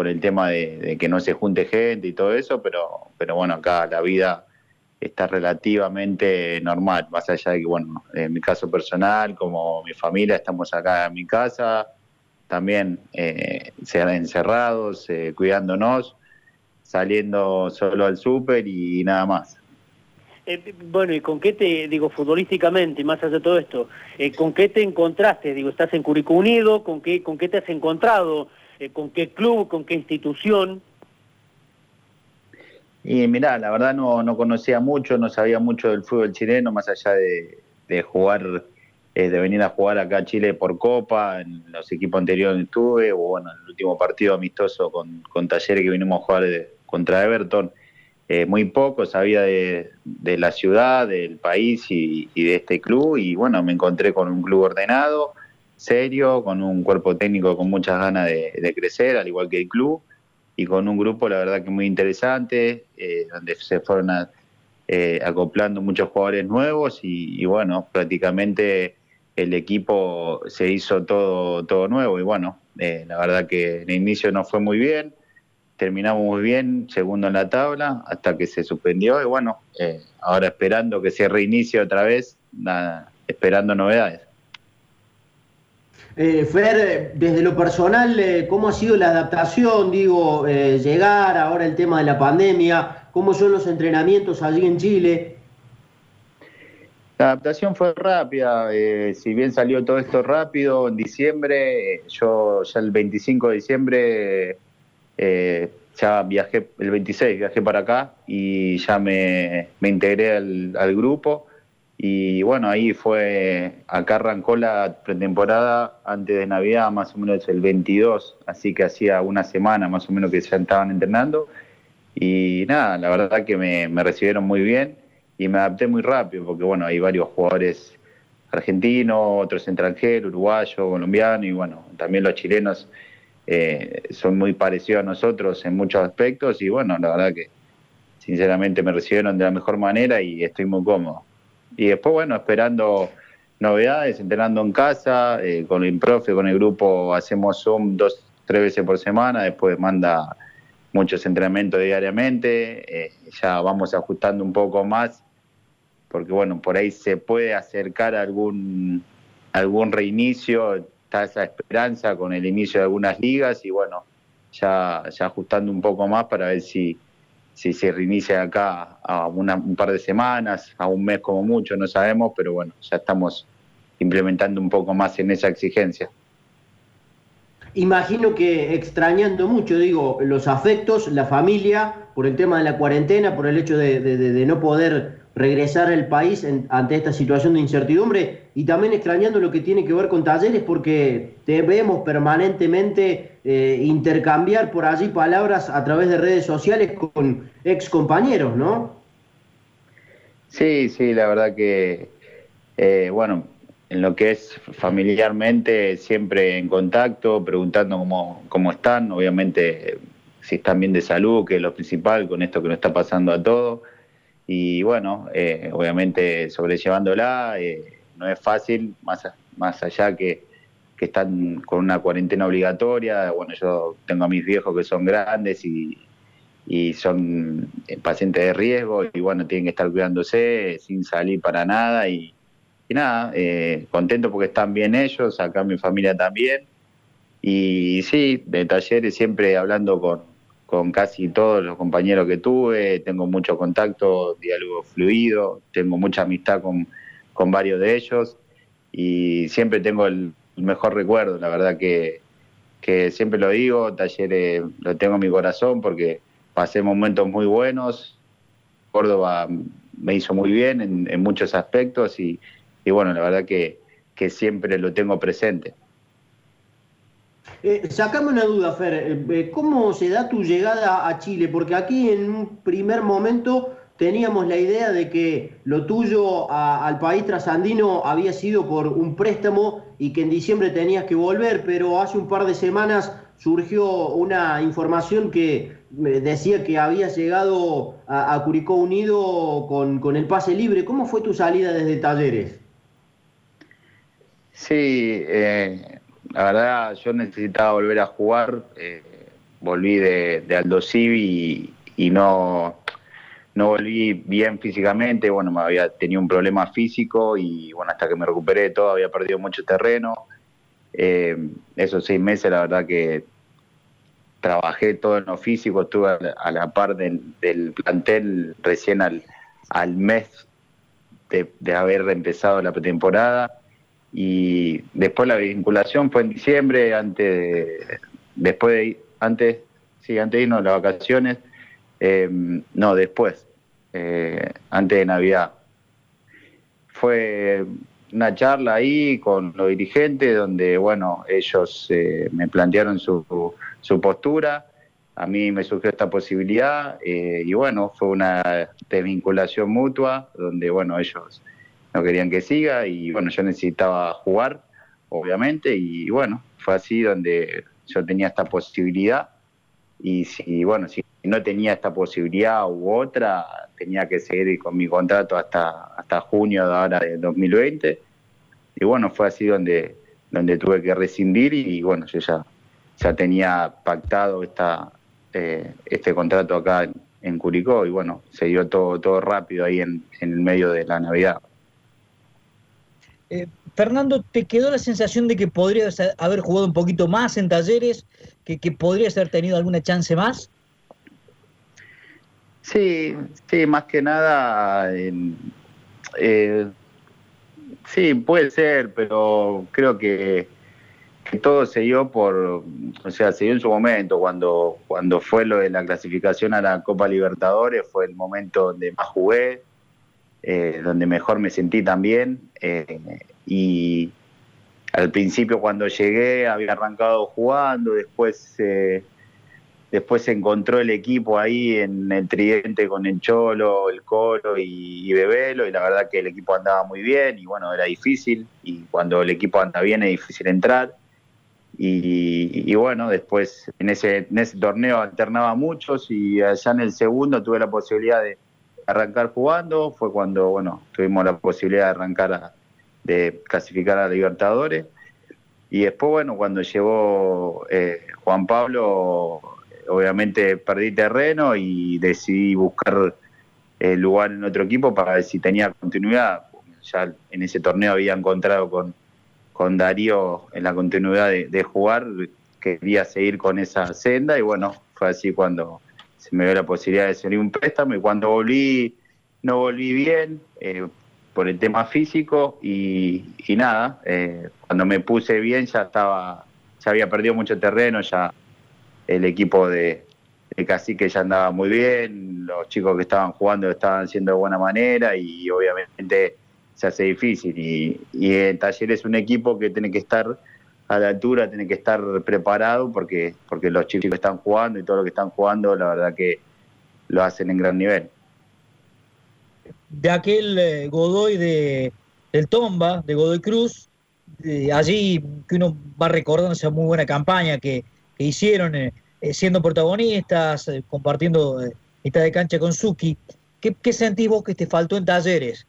por el tema de, que no se junte gente y todo eso, pero, pero bueno, acá la vida está relativamente normal, más allá de que, bueno, en mi caso personal, como mi familia, estamos acá en mi casa, también eh, encerrados, eh, cuidándonos, saliendo solo al súper y nada más. Eh, bueno, ¿y con qué te, digo, futbolísticamente, más allá de todo esto, eh, con qué te encontraste? Digo, ¿estás en Curicó Unido? ¿Con qué, con qué te has encontrado? Eh, ¿Con qué club? ¿Con qué institución? Y mirá, la verdad no, no conocía mucho, no sabía mucho del fútbol chileno, más allá de, jugar, de venir a jugar acá a Chile por Copa, en los equipos anteriores estuve, o bueno, en el último partido amistoso con, con Talleres que vinimos a jugar contra Everton eh, muy poco, sabía de, la ciudad, del país y, de este club y bueno, me encontré con un club ordenado, serio, con un cuerpo técnico con muchas ganas de, crecer, al igual que el club, y con un grupo la verdad que muy interesante, eh, donde se fueron eh, acoplando muchos jugadores nuevos y, bueno, prácticamente el equipo se hizo todo, todo nuevo y bueno, la verdad que el inicio no fue muy bien, terminamos muy bien, segundo en la tabla, hasta que se suspendió y bueno, eh, ahora esperando que se reinicie otra vez, esperando novedades. Eh, Fer, desde lo personal, eh, ¿cómo ha sido la adaptación? Digo, llegar, ahora el tema de la pandemia, ¿cómo son los entrenamientos allí en Chile? La adaptación fue rápida, si bien salió todo esto rápido, en diciembre, yo ya el 25 de diciembre eh, ya viajé el 26, viajé para acá y ya me, integré al, grupo. Y bueno, ahí fue, acá arrancó la pretemporada antes de Navidad, más o menos el 22, así que hacía una semana más o menos que ya estaban entrenando. Y nada, la verdad que me, me recibieron muy bien y me adapté muy rápido, porque bueno, hay varios jugadores argentinos, otros extranjeros, uruguayos, colombianos y bueno, también los chilenos eh, son muy parecidos a nosotros en muchos aspectos y bueno, la verdad que sinceramente me recibieron de la mejor manera y estoy muy cómodo. Y después, bueno, esperando novedades, entrenando en casa, eh, con el profe, con el grupo, hacemos Zoom dos, tres veces por semana, después manda muchos entrenamientos diariamente, eh, ya vamos ajustando un poco más, porque bueno, por ahí se puede acercar algún, algún reinicio, está esa esperanza con el inicio de algunas ligas y bueno, ya, ya ajustando un poco más para ver si, si se reinicia acá a un par de semanas, a un mes como mucho, no sabemos, pero bueno, ya estamos implementando un poco más en esa exigencia. Imagino que extrañando mucho, digo, los afectos, la familia, por el tema de la cuarentena, por el hecho de no poder regresar al país ante esta situación de incertidumbre y también extrañando lo que tiene que ver con talleres porque debemos permanentemente eh, intercambiar por allí palabras a través de redes sociales con ex compañeros, ¿no? Sí, sí, la verdad que, eh, bueno, en lo que es familiarmente, siempre en contacto, preguntando cómo, cómo están, obviamente si están bien de salud, que es lo principal con esto que nos está pasando a todos y bueno, eh, obviamente sobrellevándola eh, no es fácil, más, más allá que, que, están con una cuarentena obligatoria, bueno, yo tengo a mis viejos que son grandes y, y son eh, pacientes de riesgo y bueno, tienen que estar cuidándose sin salir para nada y, y nada, contento porque están bien ellos, acá mi familia también. Y sí, de talleres siempre hablando con, con casi todos los compañeros que tuve, tengo mucho contacto, diálogo fluido, tengo mucha amistad con, con varios de ellos y siempre tengo el, mejor recuerdo, la verdad que, que siempre lo digo, Talleres lo tengo en mi corazón porque pasé momentos muy buenos, Córdoba me hizo muy bien en, muchos aspectos y, y, bueno, la verdad que, que siempre lo tengo presente. Eh, sacame una duda, Fer. Eh, eh, ¿Cómo se da tu llegada a Chile? Porque aquí en un primer momento teníamos la idea de que lo tuyo al país trasandino había sido por un préstamo y que en diciembre tenías que volver, pero hace un par de semanas surgió una información que decía que habías llegado a, Curicó Unido con, con, el pase libre. ¿Cómo fue tu salida desde Talleres? Sí, eh, la verdad yo necesitaba volver a jugar, eh, volví de, de Aldo Civi y, no, no volví bien físicamente, bueno, me había tenido un problema físico y bueno, hasta que me recuperé todo había perdido mucho terreno. Eh, esos seis meses la verdad que trabajé todo en lo físico, estuve a la, par del, plantel recién al, al mes de, de, haber empezado la pretemporada y después la vinculación fue en diciembre, antes después de, antes, sí, antes de irnos las vacaciones, eh, no, después, eh, antes de Navidad. Fue una charla ahí con los dirigentes donde, bueno, ellos eh, me plantearon su, su postura, a mí me surgió esta posibilidad y bueno, fue una desvinculación mutua donde, bueno, ellos no querían que siga y bueno, yo necesitaba jugar, obviamente, y bueno, fue así donde yo tenía esta posibilidad y si, bueno, si no tenía esta posibilidad u otra, tenía que seguir con mi contrato hasta, hasta junio de ahora de 2020 y bueno, fue así donde, donde tuve que rescindir y, bueno, yo ya, ya tenía pactado esta, eh, este contrato acá en, Curicó y bueno, se dio todo, todo rápido ahí en, en el medio de la Navidad. Eh, Fernando, ¿te quedó la sensación de que podrías haber jugado un poquito más en talleres? ¿Que, podrías haber tenido alguna chance más? Sí, sí, más que nada. Eh, sí, puede ser, pero creo que, todo se dio por. O sea, se dio en su momento. Cuando, cuando fue lo de la clasificación a la Copa Libertadores, fue el momento donde más jugué eh, donde mejor me sentí también. Eh, y al principio cuando llegué había arrancado jugando, después, eh, después se encontró el equipo ahí en el tridente con el Cholo, el Colo y, Bebelo, y la verdad que el equipo andaba muy bien y bueno, era difícil, y cuando el equipo anda bien es difícil entrar. Y, y, bueno, después en ese, en ese torneo alternaba muchos y allá en el segundo tuve la posibilidad de, arrancar jugando, fue cuando bueno tuvimos la posibilidad de arrancar de clasificar a Libertadores. Y después, bueno, cuando llegó eh, Juan Pablo, obviamente perdí terreno y decidí buscar eh, lugar en otro equipo para ver si tenía continuidad. Ya en ese torneo había encontrado con, con Darío en la continuidad de, de jugar, quería seguir con esa senda y bueno, fue así cuando se me dio la posibilidad de salir un préstamo y cuando volví no volví bien eh, por el tema físico y, nada, eh, cuando me puse bien ya estaba, ya había perdido mucho terreno, ya el equipo de, de Cacique ya andaba muy bien, los chicos que estaban jugando estaban haciendo de buena manera y obviamente se hace difícil y, y el taller es un equipo que tiene que estar a la altura, tiene que estar preparado porque, porque los chicos que están jugando y todo lo que están jugando, la verdad que lo hacen en gran nivel. De aquel eh, Godoy de, del Tomba, de Godoy Cruz, allí que uno va recordando esa muy buena campaña que, hicieron eh, eh, siendo protagonistas, compartiendo esta de cancha con Suki. ¿Qué, ¿Qué sentís vos que te faltó en talleres?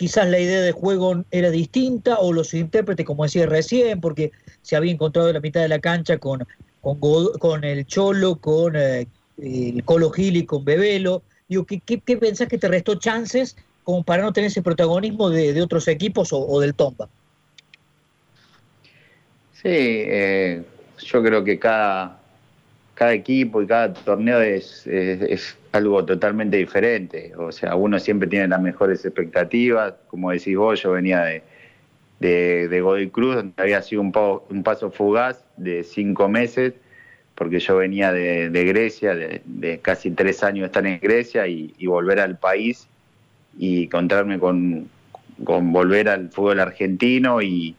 Quizás la idea de juego era distinta o los intérpretes, como decía recién, porque se había encontrado en la mitad de la cancha con, con, el Cholo, con eh, el Colo Gil y con Bebelo. Digo, ¿qué, qué, pensás que te restó chances como para no tener ese protagonismo de, otros equipos o, del Tomba? Sí, eh, yo creo que cada, cada equipo y cada torneo es, es, algo totalmente diferente. O sea, uno siempre tiene las mejores expectativas. Como decís vos, yo venía de, de, de Godoy Cruz, donde había sido un, paso fugaz de cinco meses, porque yo venía de, Grecia, de, casi tres años estar en Grecia y, y volver al país y encontrarme con, con volver al fútbol argentino y,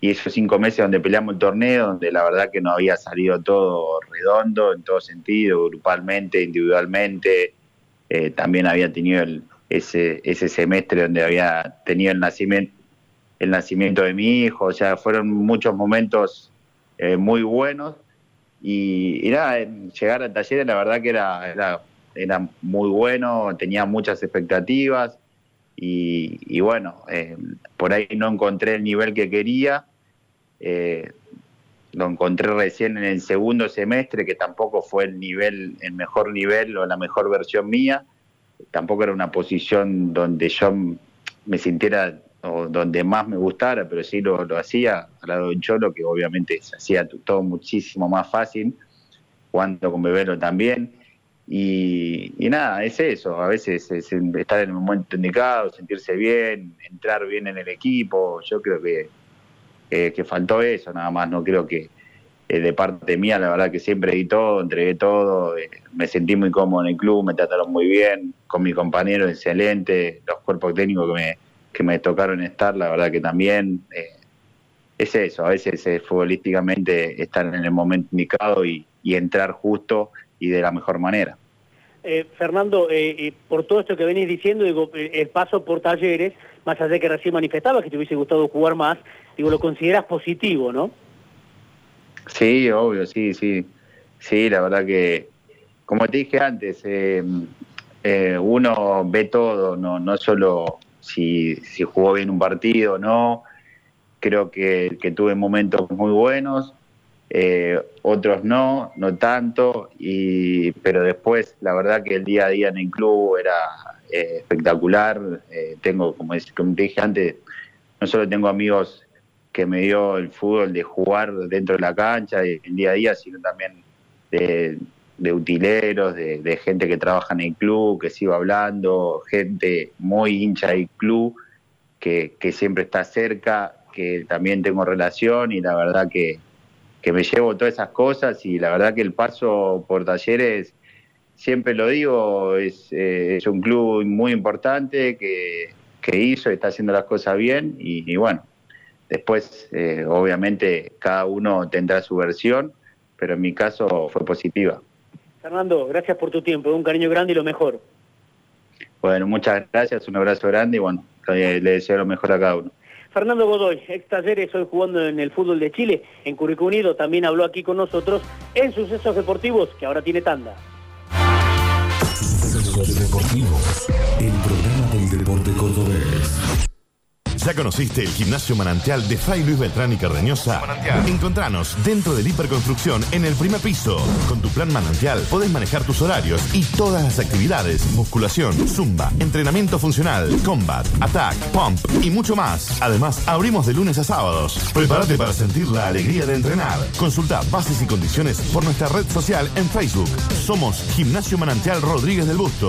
y esos cinco meses donde peleamos el torneo, donde la verdad que no había salido todo redondo en todo sentido, grupalmente, individualmente, eh, también había tenido ese, semestre donde había tenido el nacimiento, el nacimiento de mi hijo, o sea, fueron muchos momentos eh, muy buenos y, nada, llegar al taller la verdad que era, era, muy bueno, tenía muchas expectativas y, y bueno, eh, por ahí no encontré el nivel que quería, eh, lo encontré recién en el segundo semestre, que tampoco fue el nivel, el mejor nivel o la mejor versión mía. Tampoco era una posición donde yo me sintiera o donde más me gustara, pero sí lo, hacía al lado de Cholo, que obviamente se hacía todo muchísimo más fácil, jugando con Bebelo también. Y, nada, es eso, a veces es estar en el momento indicado, sentirse bien, entrar bien en el equipo, yo creo que, que faltó eso nada más, no creo que eh, de parte mía, la verdad que siempre di todo, entregué todo, eh, me sentí muy cómodo en el club, me trataron muy bien, con mi compañero excelente, los cuerpos técnicos que me, que me tocaron estar, la verdad que también eh, es eso, a veces futbolísticamente estar en el momento indicado y entrar justo y de la mejor manera. Eh, Fernando, eh, por todo esto que venís diciendo, digo, el paso por talleres, más allá de que recién manifestaba que te hubiese gustado jugar más, digo, lo consideras positivo, ¿no? Sí, obvio, sí, sí. Sí, la verdad que, como te dije antes, uno ve todo, no, no solo si, jugó bien un partido o no. Creo que tuve momentos muy buenos, eh, otros no, no tanto, y, pero después la verdad que el día a día en el club era eh, espectacular. Eh, tengo, como, te dije antes, no solo tengo amigos que me dio el fútbol de jugar dentro de la cancha, el día a día, sino también de, utileros, de, gente que trabaja en el club, que sigo hablando, gente muy hincha del club, que siempre está cerca, que también tengo relación y la verdad que, que me llevo todas esas cosas y la verdad que el paso por talleres, siempre lo digo, es, eh, es un club muy importante que, que hizo, está haciendo las cosas bien y, bueno, después eh, obviamente cada uno tendrá su versión, pero en mi caso fue positiva. Fernando, gracias por tu tiempo, un cariño grande y lo mejor. Bueno, muchas gracias, un abrazo grande y bueno, le deseo lo mejor a cada uno. Fernando Godoy, ex talleres, hoy jugando en el fútbol de Chile, en Curicó Unido, también habló aquí con nosotros en Sucesos Deportivos, que ahora tiene tanda. ¿Ya conociste el gimnasio manantial de Fray Luis Beltrán y Cardeñosa? Encontranos dentro de la hiperconstrucción en el primer piso. Con tu plan manantial podés manejar tus horarios y todas las actividades, musculación, zumba, entrenamiento funcional, combat, attack, pump y mucho más. Además, abrimos de lunes a sábados. Prepárate para sentir la alegría de entrenar. Consulta bases y condiciones por nuestra red social en Facebook. Somos Gimnasio Manantial Rodríguez del Busto.